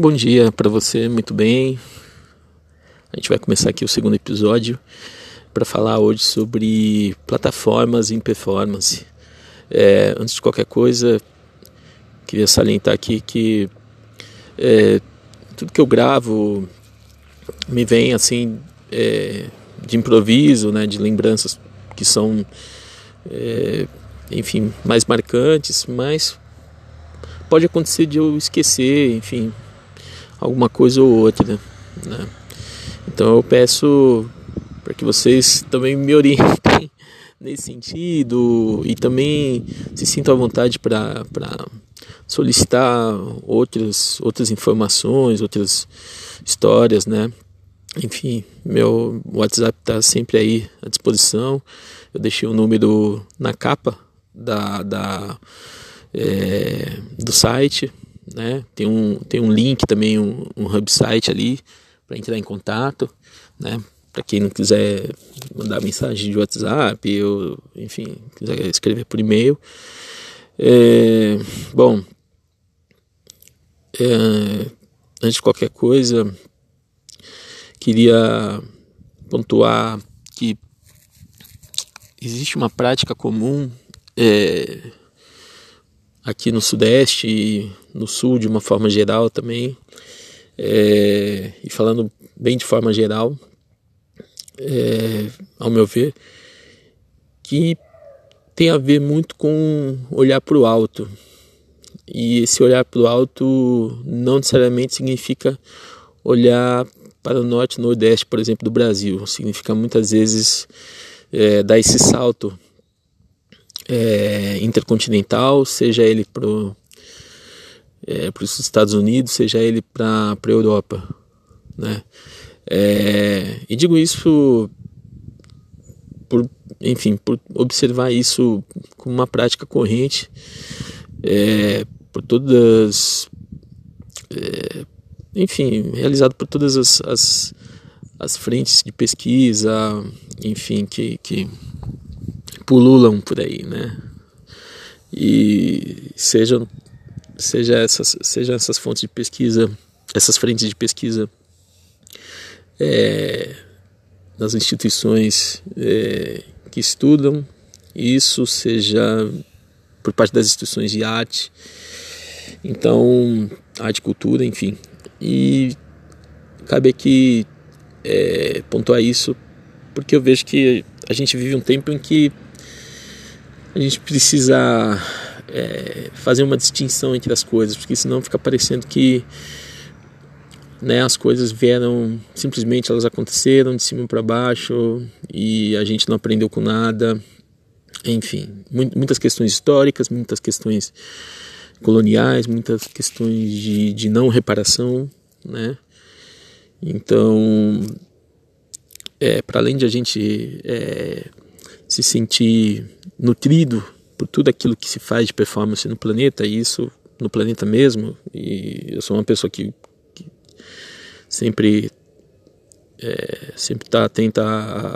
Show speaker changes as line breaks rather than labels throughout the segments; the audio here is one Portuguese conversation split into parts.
Bom dia para você, muito bem. A gente vai começar aqui o segundo episódio para falar hoje sobre plataformas em performance. É, antes de qualquer coisa, queria salientar aqui que é, tudo que eu gravo me vem assim é, de improviso, né, de lembranças que são, é, enfim, mais marcantes, mas pode acontecer de eu esquecer, enfim, alguma coisa ou outra, né? Então eu peço para que vocês também me orientem nesse sentido e também se sintam à vontade para solicitar outras, outras informações, outras histórias, né? Enfim, meu WhatsApp está sempre aí à disposição. Eu deixei o um número na capa da, da é, do site, né? Tem um, tem um link também, um, um hub site ali para entrar em contato, né? Para quem não quiser mandar mensagem de WhatsApp, ou enfim, quiser escrever por e-mail. É, bom, é, antes de qualquer coisa, queria pontuar que existe uma prática comum é, aqui no Sudeste e no Sul de uma forma geral também, é, e falando bem de forma geral, é, ao meu ver, que tem a ver muito com olhar para o alto. E esse olhar para o alto não necessariamente significa olhar para o norte e nordeste, por exemplo, do Brasil. Significa muitas vezes é, dar esse salto é, intercontinental, seja ele para é, os Estados Unidos, seja ele para a Europa. Né? É, e digo isso por, enfim, por observar isso como uma prática corrente é, por todas, é, enfim, realizado por todas as, as, as, frentes de pesquisa, enfim, que, que pululam por aí, né? E sejam seja essas seja essas fontes de pesquisa, essas frentes de pesquisa é, nas instituições é, que estudam isso, seja por parte das instituições de arte, então arte cultura, enfim. E cabe aqui é, pontuar isso porque eu vejo que a gente vive um tempo em que a gente precisa é, fazer uma distinção entre as coisas, porque senão fica parecendo que né, as coisas vieram simplesmente elas aconteceram de cima para baixo e a gente não aprendeu com nada. Enfim, muitas questões históricas, muitas questões coloniais, muitas questões de, de não reparação, né? Então, é, para além de a gente é, se sentir nutrido por tudo aquilo que se faz de performance no planeta, e isso no planeta mesmo, e eu sou uma pessoa que, que sempre é, sempre está atenta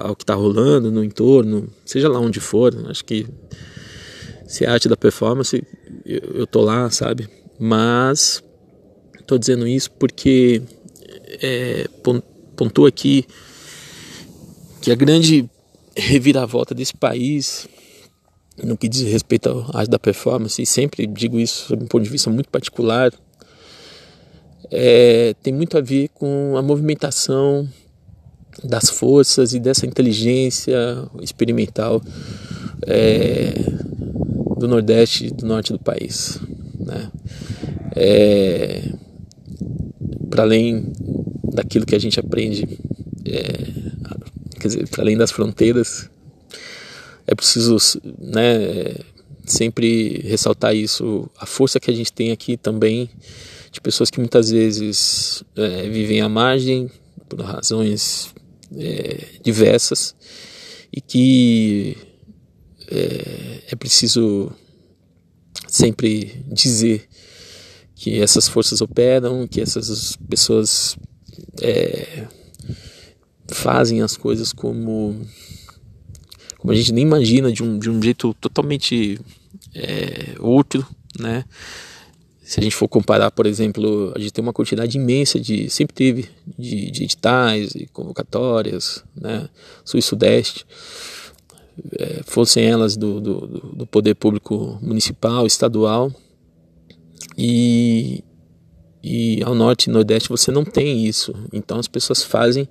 ao que está rolando no entorno, seja lá onde for, acho que se é arte da performance, eu, eu tô lá, sabe? Mas estou dizendo isso porque é, pontua aqui que a grande reviravolta desse país no que diz respeito à arte da performance, e sempre digo isso sob um ponto de vista muito particular, é, tem muito a ver com a movimentação das forças e dessa inteligência experimental é, do Nordeste e do Norte do país. Né? É, para além daquilo que a gente aprende é, quer dizer, para além das fronteiras, é preciso né, sempre ressaltar isso, a força que a gente tem aqui também de pessoas que muitas vezes é, vivem à margem por razões é, diversas e que é, é preciso sempre dizer que essas forças operam, que essas pessoas é, fazem as coisas como como a gente nem imagina de um, de um jeito totalmente é, outro, né? se a gente for comparar, por exemplo, a gente tem uma quantidade imensa de, sempre teve, de, de editais e convocatórias, né, sul e sudeste, é, fossem elas do, do, do, poder público municipal, estadual, e, e ao norte e nordeste você não tem isso, então as pessoas fazem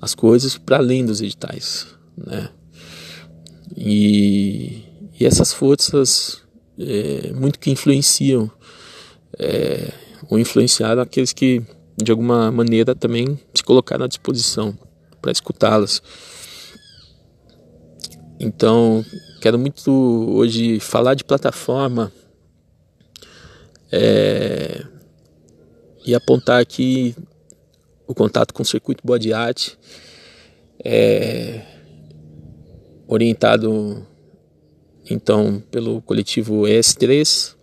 as coisas para além dos editais, né, e, e essas forças é, muito que influenciam é, ou influenciaram aqueles que de alguma maneira também se colocaram à disposição para escutá-las. Então, quero muito hoje falar de plataforma é, e apontar aqui o contato com o circuito Body Art, é, orientado então pelo coletivo ES3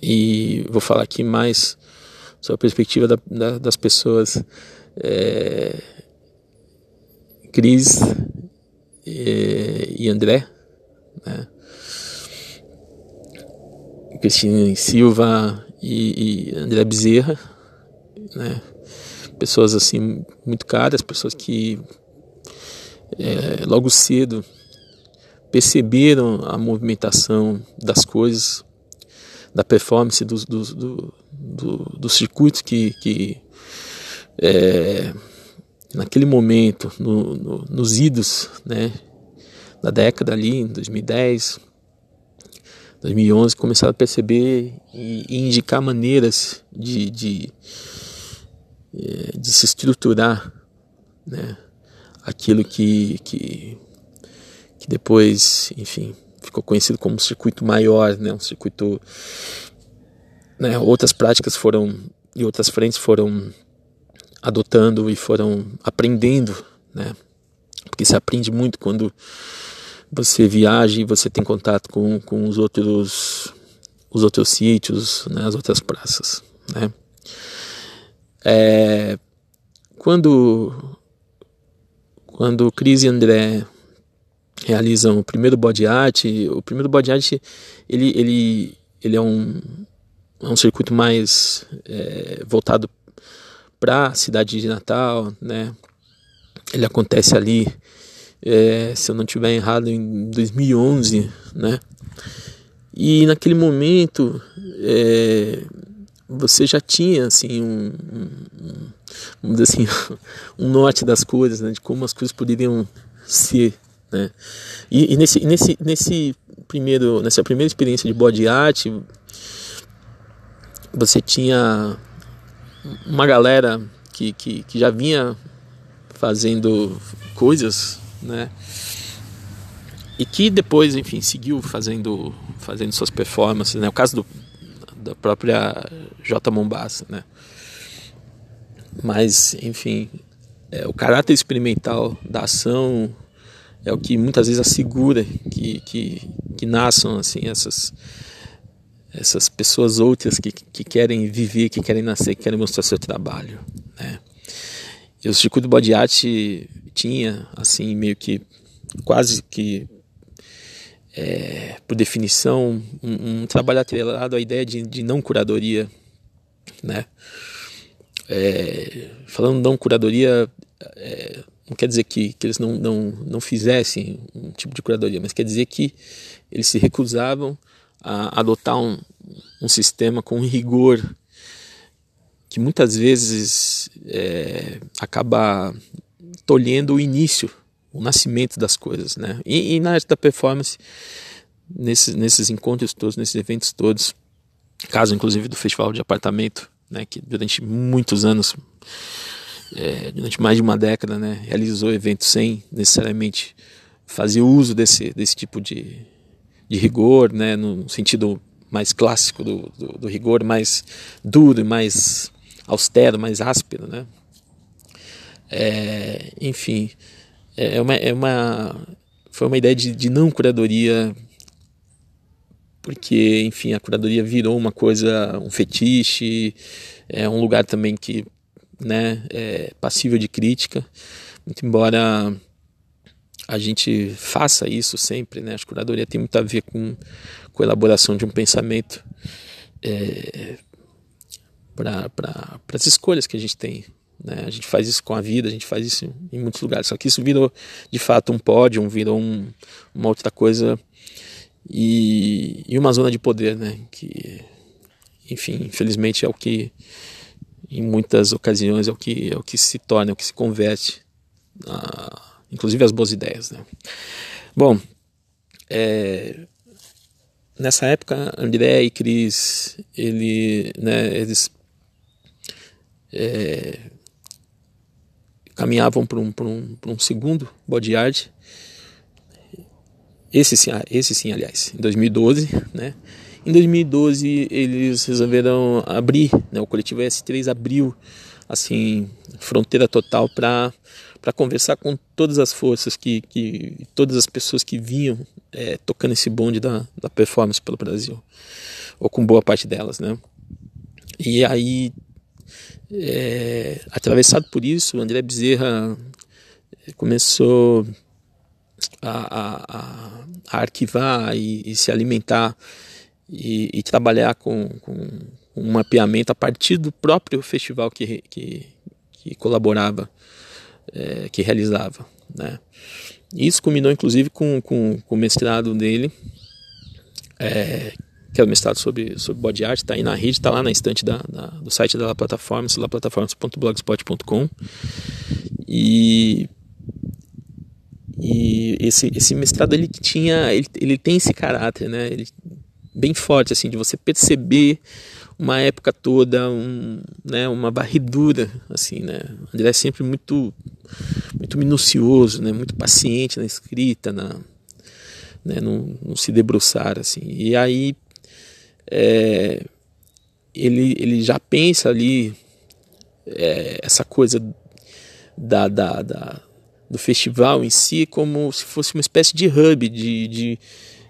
e vou falar aqui mais sobre a perspectiva da, da, das pessoas é, Cris e, e André né? Cristina Silva e, e André Bezerra né? Pessoas assim muito caras pessoas que é, logo cedo perceberam a movimentação das coisas, da performance dos, dos, do, do, do circuitos que, que é, naquele momento, no, no, nos idos né, da década ali, em 2010, 2011, começaram a perceber e, e indicar maneiras de, de, de se estruturar né, aquilo que, que que depois, enfim, ficou conhecido como circuito maior, né, um circuito, né, outras práticas foram e outras frentes foram adotando e foram aprendendo, né, porque se aprende muito quando você viaja e você tem contato com, com os outros os outros sítios, né, as outras praças, né. É, quando quando Cris e André realizam o primeiro body art. O primeiro body art ele, ele, ele é, um, é um circuito mais é, voltado para a cidade de Natal, né? Ele acontece ali, é, se eu não estiver errado, em 2011, né? E naquele momento é, você já tinha assim um, um, assim um norte das coisas, né? De como as coisas poderiam ser né? E, e, nesse, nesse, nesse primeiro, nessa primeira experiência de body art, você tinha uma galera que, que, que já vinha fazendo coisas, né? E que depois, enfim, seguiu fazendo, fazendo suas performances, né? O caso do, da própria J. Mombassa, né? Mas, enfim, é, o caráter experimental da ação é o que muitas vezes assegura que, que, que nasçam assim essas essas pessoas outras que, que querem viver, que querem nascer, que querem mostrar seu trabalho, né? E o circuito body art tinha assim meio que quase que é, por definição um, um, trabalho atrelado à ideia de, de não curadoria, né? É, falando não curadoria é, não quer dizer que, que eles não, não, não fizessem um tipo de curadoria, mas quer dizer que eles se recusavam a adotar um, um sistema com rigor que muitas vezes é, acaba tolhendo o início, o nascimento das coisas. Né? E, e na arte da performance, nesses, nesses encontros todos, nesses eventos todos, caso inclusive do Festival de Apartamento, né, que durante muitos anos é, durante mais de uma década, né, realizou eventos sem necessariamente fazer uso desse, desse tipo de, de rigor, né, no sentido mais clássico do, do, do rigor, mais duro, mais austero, mais áspero, né? É, enfim, é uma, é uma, foi uma ideia de, de não curadoria, porque, enfim, a curadoria virou uma coisa, um fetiche, é um lugar também que né, é passível de crítica, muito embora a gente faça isso sempre, né? A curadoria tem muito a ver com, com a elaboração de um pensamento é, para as escolhas que a gente tem. Né? A gente faz isso com a vida, a gente faz isso em muitos lugares. Só que isso virou de fato um pódio, virou um, uma outra coisa e, e uma zona de poder, né? Que, enfim, infelizmente é o que em muitas ocasiões é o que é o que se torna, é o que se converte, a, inclusive as boas ideias, né? Bom, é, nessa época André e Cris ele, né, eles é, caminhavam para um, um, um segundo body art esse sim, esse sim, aliás, em 2012, né? Em 2012 eles resolveram abrir, né? O coletivo S3 abriu assim fronteira total para para conversar com todas as forças que, que todas as pessoas que vinham é, tocando esse bonde da, da performance pelo Brasil ou com boa parte delas, né? E aí é, atravessado por isso, André Bezerra começou a, a, a arquivar e, e, se alimentar e, e trabalhar com, com, um mapeamento a partir do próprio festival que, que, que colaborava, é, que realizava. Né? Isso culminou inclusive com, com, com o mestrado dele, é, que é o mestrado sobre, sobre body art, está aí na rede, está lá na estante da, da, do site da La Plataformas, laplataformas.blogspot.com. E e esse, esse mestrado ele tinha, ele, ele tem esse caráter, né? Ele, bem forte assim de você perceber uma época toda, um, né, uma barridura assim, né? André é sempre muito muito minucioso, né? Muito paciente na escrita, na né, não, se debruçar assim. E aí é, ele ele já pensa ali é, essa coisa da, da, da do festival em si como se fosse uma espécie de hub, de, de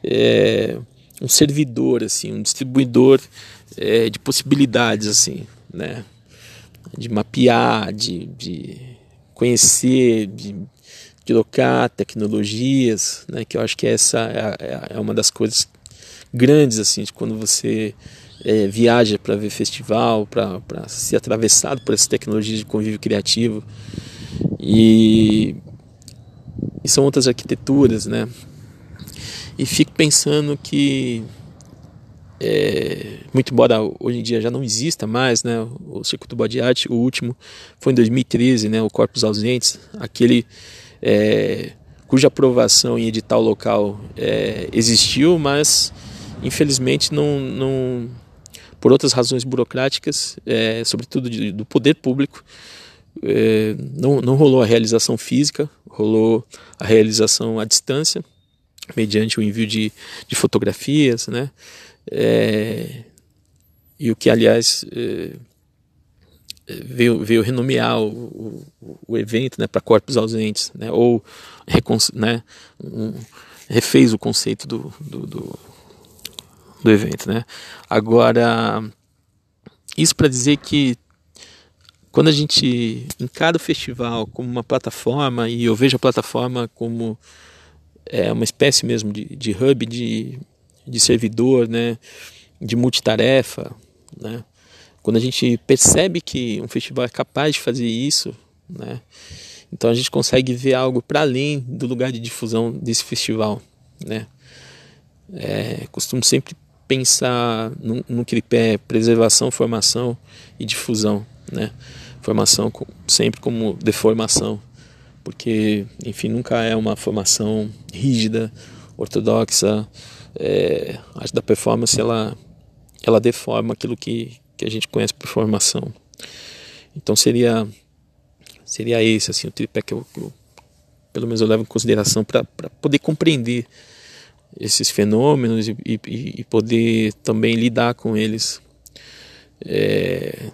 é, um servidor, assim, um distribuidor é, de possibilidades, assim, né? de mapear, de, de conhecer, de, trocar tecnologias, né? que eu acho que essa é, é, é uma das coisas grandes assim de quando você é, viaja para ver festival, para ser atravessado por essas tecnologias de convívio criativo. E e são outras arquiteturas, né? E fico pensando que, é, muito embora hoje em dia já não exista mais, né? O circuito body art, o último foi em 2013, né? O Corpos Ausentes, aquele é, cuja aprovação em edital local é, existiu, mas infelizmente não, não por outras razões burocráticas, é, sobretudo de, do poder público, é, não, não rolou a realização física, rolou a realização à distância, mediante o envio de, de fotografias, né? É, e o que, aliás, é, veio, veio renomear o, o, o evento né, para corpos ausentes, né? ou né, um, refez o conceito do, do, do, do evento. Né? Agora, isso para dizer que quando a gente encara o festival como uma plataforma, e eu vejo a plataforma como é, uma espécie mesmo de, de hub, de, de servidor, né, de multitarefa, né, quando a gente percebe que um festival é capaz de fazer isso, né, então a gente consegue ver algo para além do lugar de difusão desse festival. Né. É, costumo sempre pensar no, no preservação, formação e difusão. Né? formação sempre como deformação, porque, enfim, nunca é uma formação rígida, ortodoxa. É, a arte da performance ela, ela deforma aquilo que, que a gente conhece por formação. Então seria seria esse assim o tripé que eu, que eu pelo menos eu levo em consideração para poder compreender esses fenômenos e, e, e, poder também lidar com eles. É,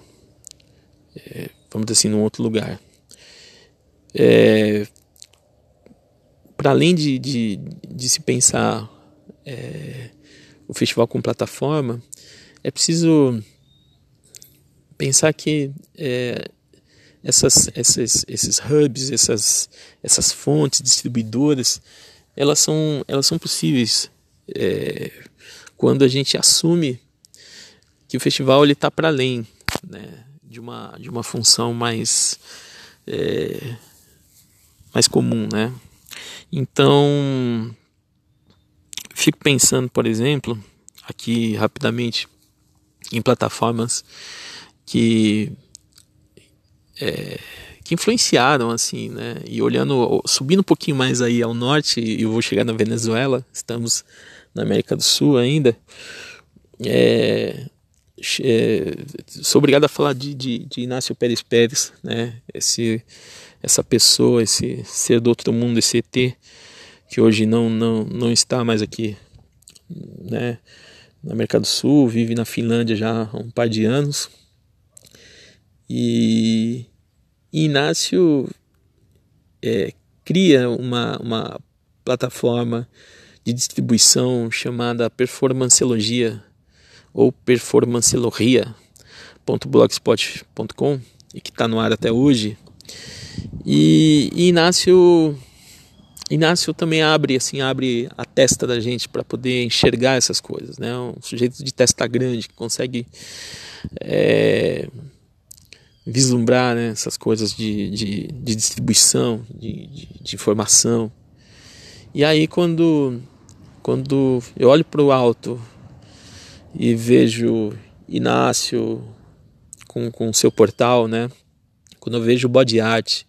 é, vamos dizer assim, num outro lugar. É, Para além de, de, de, se pensar é, o festival como plataforma, é preciso pensar que é, essas, essas, esses hubs, essas, essas fontes distribuidoras, elas são, elas são possíveis é, quando a gente assume que o festival ele está para além né, de, uma, de uma função mais, é, mais comum. Né? Então, fico pensando, por exemplo, aqui rapidamente, em plataformas que é, que influenciaram assim, né? E olhando, subindo um pouquinho mais aí ao norte, e eu vou chegar na Venezuela, estamos na América do Sul ainda. É, é, sou obrigado a falar de, de, de, Inácio Pérez Pérez, né? Esse, essa pessoa, esse ser do outro mundo, esse ET que hoje não, não, não está mais aqui, né? Na América do Sul, vive na Finlândia já há um par de anos. E, Inácio é, cria uma, uma plataforma de distribuição chamada Performanceologia ou performancelogia.blogspot.com e que está no ar até hoje. E, e Inácio Inácio também abre assim abre a testa da gente para poder enxergar essas coisas, né? Um sujeito de testa grande que consegue é, vislumbrar né, essas coisas de, de, de distribuição, de, de, de, informação. E aí quando, quando eu olho para o alto e vejo Inácio com, com seu portal, né? Quando eu vejo o Body Art,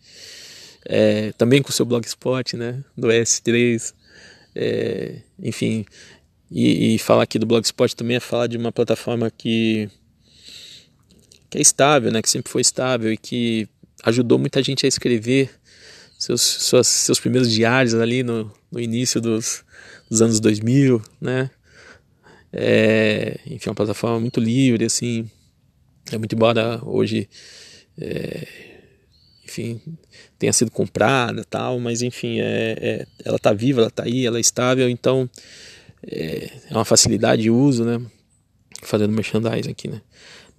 é, também com seu blogspot, né? Do S3, é, enfim, e, e falar aqui do blogspot também é falar de uma plataforma que que é estável, né, que sempre foi estável e que ajudou muita gente a escrever seus, suas, seus primeiros diários ali no, no início dos, dos anos 2000, né? É, enfim, é uma plataforma muito livre, assim, é muito embora hoje, é, enfim, tenha sido comprada tal, mas enfim, é, é ela está viva, ela está aí, ela é estável, então é, é uma facilidade de uso, né? Fazendo merchandising aqui, né?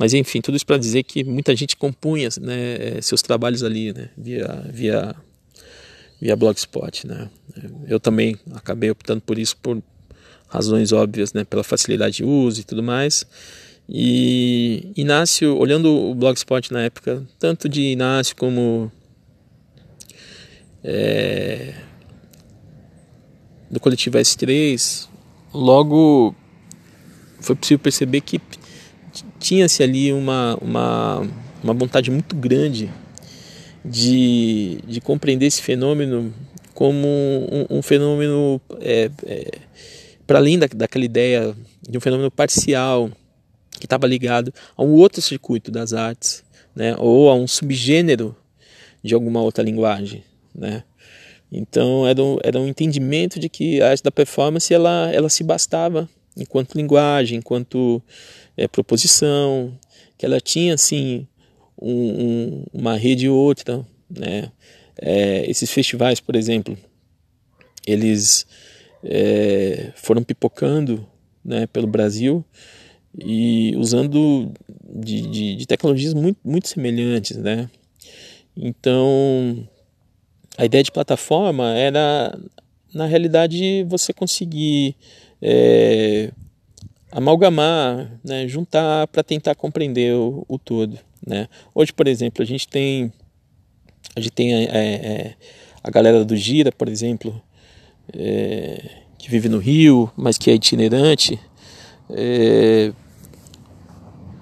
Mas enfim, tudo isso para dizer que muita gente compunha né, seus trabalhos ali, né, via, via, via Blogspot. Né. Eu também acabei optando por isso por razões óbvias, né, pela facilidade de uso e tudo mais. E Inácio, olhando o Blogspot na época, tanto de Inácio como é, do coletivo S3, logo foi possível perceber que tinha-se ali uma, uma, uma vontade muito grande de, de compreender esse fenômeno como um, um fenômeno é, é, para além da, daquela ideia de um fenômeno parcial que estava ligado a um outro circuito das artes, né, ou a um subgênero de alguma outra linguagem, né. Então era um, era um entendimento de que a arte da performance ela, ela se bastava enquanto linguagem, enquanto é, proposição, que ela tinha assim um, um, uma rede ou outra, né? É, esses festivais, por exemplo, eles é, foram pipocando né, pelo Brasil e usando de, de, de, tecnologias muito, muito semelhantes, né? Então, a ideia de plataforma era, na realidade, você conseguir é, amalgamar, né, juntar para tentar compreender o, o, todo. Né? Hoje, por exemplo, a gente tem a gente tem é, é, a galera do Gira, por exemplo, é, que vive no Rio, mas que é itinerante é,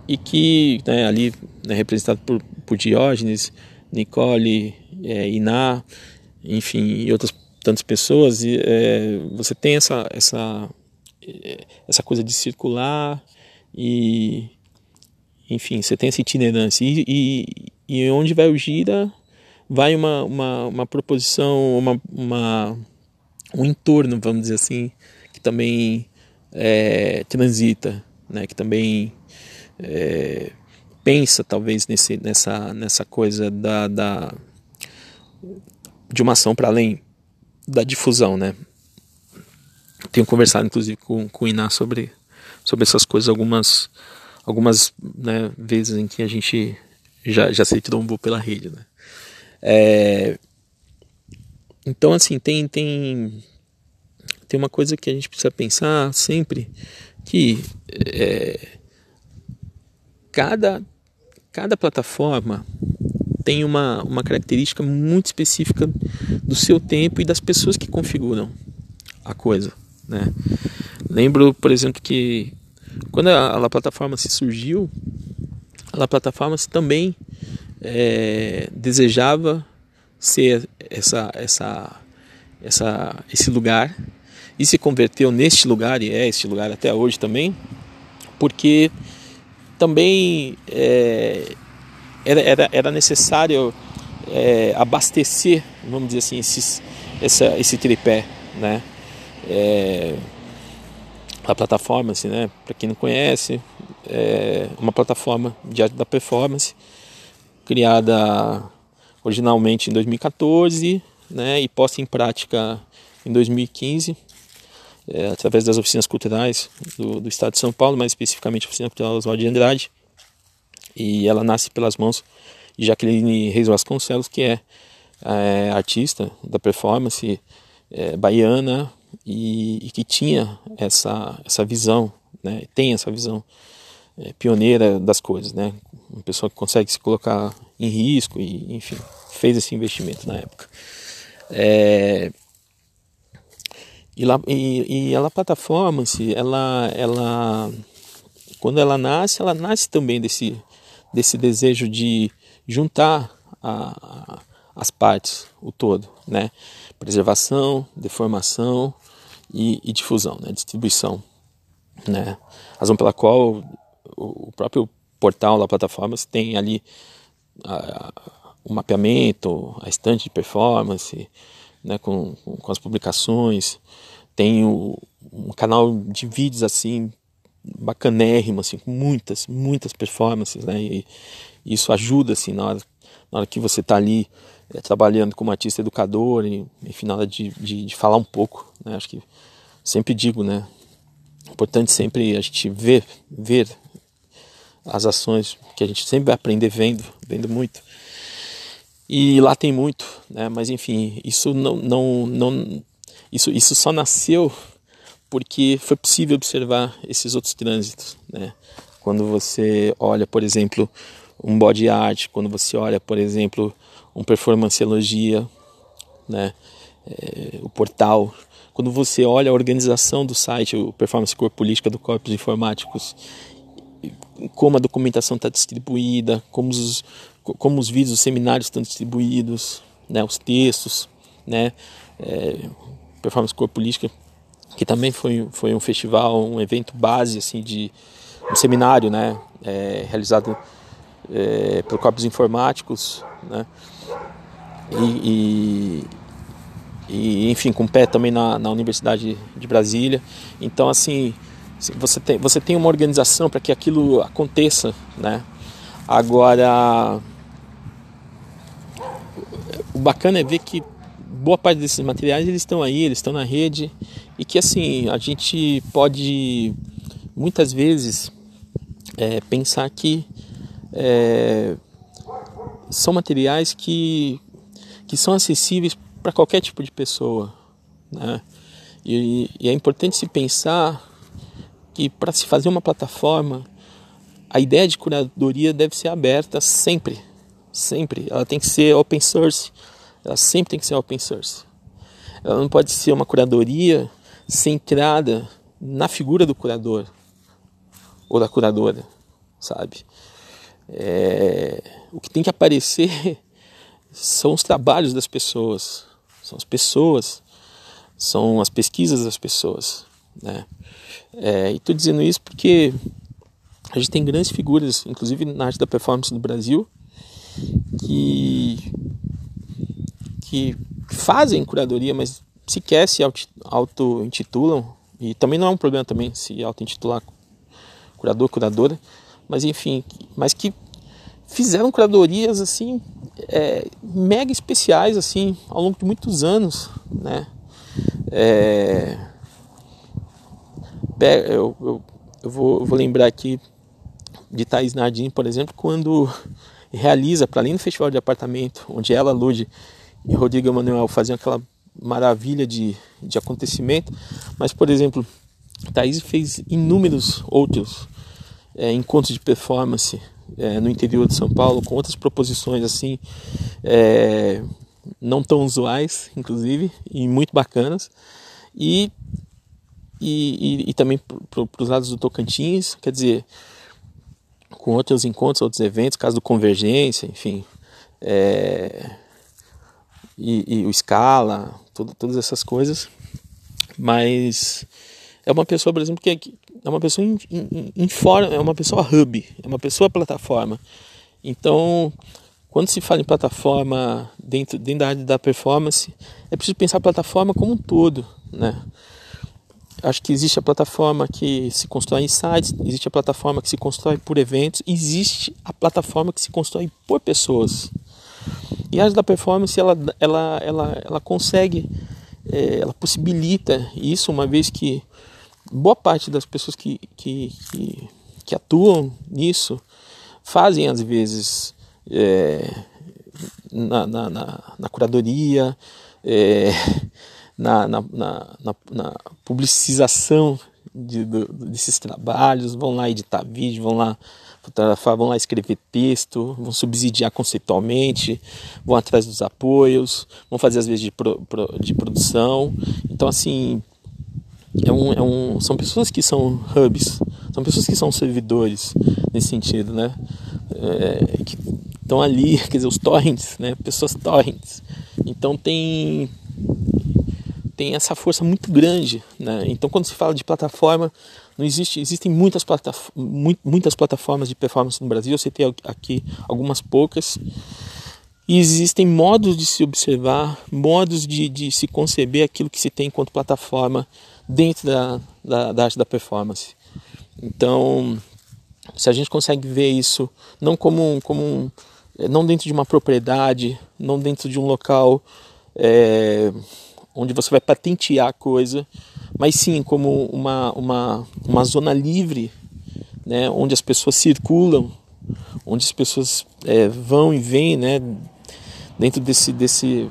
e que né, ali né, representado por, por Diógenes, Nicole, é, Iná, enfim, e outras tantas pessoas, e, é, você tem essa, essa essa coisa de circular e enfim, você tem essa itinerância e, e, e onde vai o gira vai uma, uma, uma proposição, uma, uma, um entorno, vamos dizer assim, que também é, transita, né, que também é, pensa talvez nesse, nessa, nessa coisa da, da de uma ação para além da difusão, né? Tenho conversado inclusive com, com o Iná sobre, sobre essas coisas algumas algumas né, vezes em que a gente já, já se trombou pela rede. Né? É, então assim tem, tem, tem uma coisa que a gente precisa pensar sempre que é, cada, cada plataforma tem uma, uma característica muito específica do seu tempo e das pessoas que configuram a coisa. Né? Lembro, por exemplo, que quando a, a plataforma se surgiu, a plataforma também é, desejava ser essa, essa, essa, esse lugar e se converteu neste lugar e é este lugar até hoje também, porque também é, era, era, era necessário é, abastecer, vamos dizer assim, esses, essa, esse tripé, né? É, a plataforma, assim, né? Para quem não conhece, é uma plataforma de arte da performance criada originalmente em 2014, né? E posta em prática em 2015 é, através das oficinas culturais do, do, estado de São Paulo, mais especificamente a oficina cultural Oswaldo de Andrade. E ela nasce pelas mãos de Jaqueline Reis Vasconcelos, que é, é artista da performance é, baiana e, e, que tinha essa, essa visão, né, tem essa visão é, pioneira das coisas, né, uma pessoa que consegue se colocar em risco e, enfim, fez esse investimento na época. É, e, lá, e, e ela performance, ela, ela, quando ela nasce, ela nasce também desse, desse desejo de juntar a, a, as partes, o todo, né? Preservação, deformação e, e difusão, né? Distribuição, né? Razão pela qual o, próprio portal da plataforma tem ali a, o mapeamento, a estante de performance, né, com, com as publicações. Tem o, um canal de vídeos assim bacanérrimo, assim, com muitas, muitas performances, né? E isso ajuda assim na hora, na hora que você está ali é, trabalhando como artista educador e enfim, na hora de, de, de falar um pouco, né? Acho que sempre digo, né? Importante sempre a gente ver, ver as ações que a gente sempre vai aprender vendo, vendo muito. E lá tem muito, né? Mas enfim, isso não, não, não isso, isso só nasceu porque foi possível observar esses outros trânsitos, né? Quando você olha, por exemplo, um body art, quando você olha, por exemplo, um performanceologia, né? É, o portal, quando você olha a organização do site, o Performance Core Política do Corpos Informáticos, como a documentação está distribuída, como os, como os vídeos, os seminários estão distribuídos, né, os textos, né, é, Performance Core Política, que também foi, foi um festival, um evento base assim de um seminário, né, é, realizado é, por corpos informáticos, né, e, e, e, enfim com pé também na, na Universidade de Brasília. Então assim você tem, você tem uma organização para que aquilo aconteça, né? Agora o bacana é ver que boa parte desses materiais eles estão aí, eles estão na rede e que assim a gente pode muitas vezes é, pensar que é, são materiais que, que são acessíveis para qualquer tipo de pessoa, né? E, e é importante se pensar que para se fazer uma plataforma a ideia de curadoria deve ser aberta sempre, sempre. Ela tem que ser open source, ela sempre tem que ser open source. Ela não pode ser uma curadoria centrada na figura do curador ou da curadora, sabe? É, o que tem que aparecer são os trabalhos das pessoas, são as pessoas, são as pesquisas das pessoas, né? É, e estou dizendo isso porque a gente tem grandes figuras, inclusive na arte da performance no Brasil, que que fazem curadoria, mas sequer se auto-intitulam, e também não é um problema também se auto-intitular curador, curadora, mas enfim, mas que fizeram curadorias assim é, mega especiais assim ao longo de muitos anos, né? É, eu, eu, eu, vou, eu vou lembrar aqui de Thais Nardim, por exemplo, quando realiza, para além do festival de apartamento, onde ela, Lude e Rodrigo Emanuel faziam aquela maravilha de, de acontecimento, mas, por exemplo, Thaís fez inúmeros outros é, encontros de performance é, no interior de São Paulo com outras proposições assim é, não tão usuais, inclusive, e muito bacanas. E, e, e, e também para os lados do Tocantins, quer dizer, com outros encontros, outros eventos, caso do Convergência, enfim, é, e, e, o Scala, todas essas coisas. Mas é uma pessoa, por exemplo, que é, é uma pessoa fora, é uma pessoa hub, é uma pessoa plataforma. Então, quando se fala em plataforma dentro, dentro da área da performance, é preciso pensar a plataforma como um todo, né? Acho que existe a plataforma que se constrói em sites, existe a plataforma que se constrói por eventos, existe a plataforma que se constrói por pessoas. E a área da performance, ela, ela, ela, ela consegue, é, ela possibilita isso, uma vez que boa parte das pessoas que, que, que, que atuam nisso fazem, às vezes, é, na, na, na, na, curadoria, é, na, na, na, publicização de, de, desses trabalhos, vão lá editar vídeo, vão lá fotografar, vão lá escrever texto, vão subsidiar conceitualmente, vão atrás dos apoios, vão fazer às vezes de, pro, de produção. Então assim é um, é um, são pessoas que são hubs, são pessoas que são servidores nesse sentido, né? É, que estão ali, quer dizer, os torrents, né? Pessoas torrents. Então tem tem essa força muito grande, né? Então quando se fala de plataforma, não existe, existem muitas, plataf muitas plataformas de performance no Brasil. Você tem aqui algumas poucas. E existem modos de se observar, modos de, de se conceber aquilo que se tem enquanto plataforma dentro da, da, da arte da performance. Então, se a gente consegue ver isso não como como um, não dentro de uma propriedade, não dentro de um local é, onde você vai patentear a coisa, mas sim como uma, uma, uma zona livre, né, onde as pessoas circulam, onde as pessoas é, vão e vêm, né, dentro desse, desse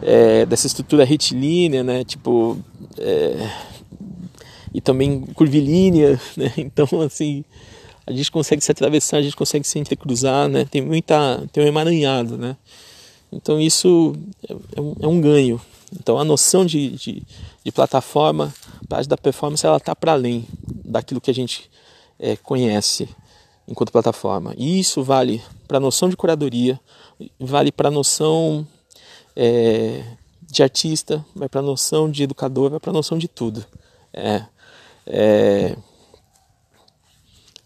é, dessa estrutura retilínea, né, tipo é, e também curvilínea, né, então assim a gente consegue se atravessar, a gente consegue se entrecruzar, né? Tem muita, tem um emaranhado, né? Então isso é, um, é um ganho. Então a noção de, de, de plataforma, parte da performance, ela está para além daquilo que a gente é, conhece enquanto plataforma. E isso vale para a noção de curadoria, vale para a noção é, de artista, vai para a noção de educador, vai para a noção de tudo. É, é,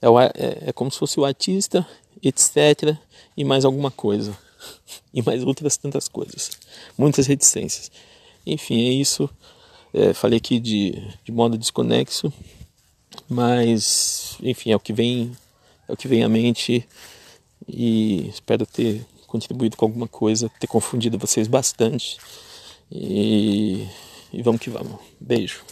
é, é, é como se fosse o artista, etc. E mais alguma coisa. e mais outras tantas coisas. Muitas reticências. Enfim, é isso. É, falei aqui de, de modo desconexo. Mas, enfim, é o que vem, é o que vem à mente. E espero ter contribuído com alguma coisa, ter confundido vocês bastante. E, e vamos que vamos. Beijo.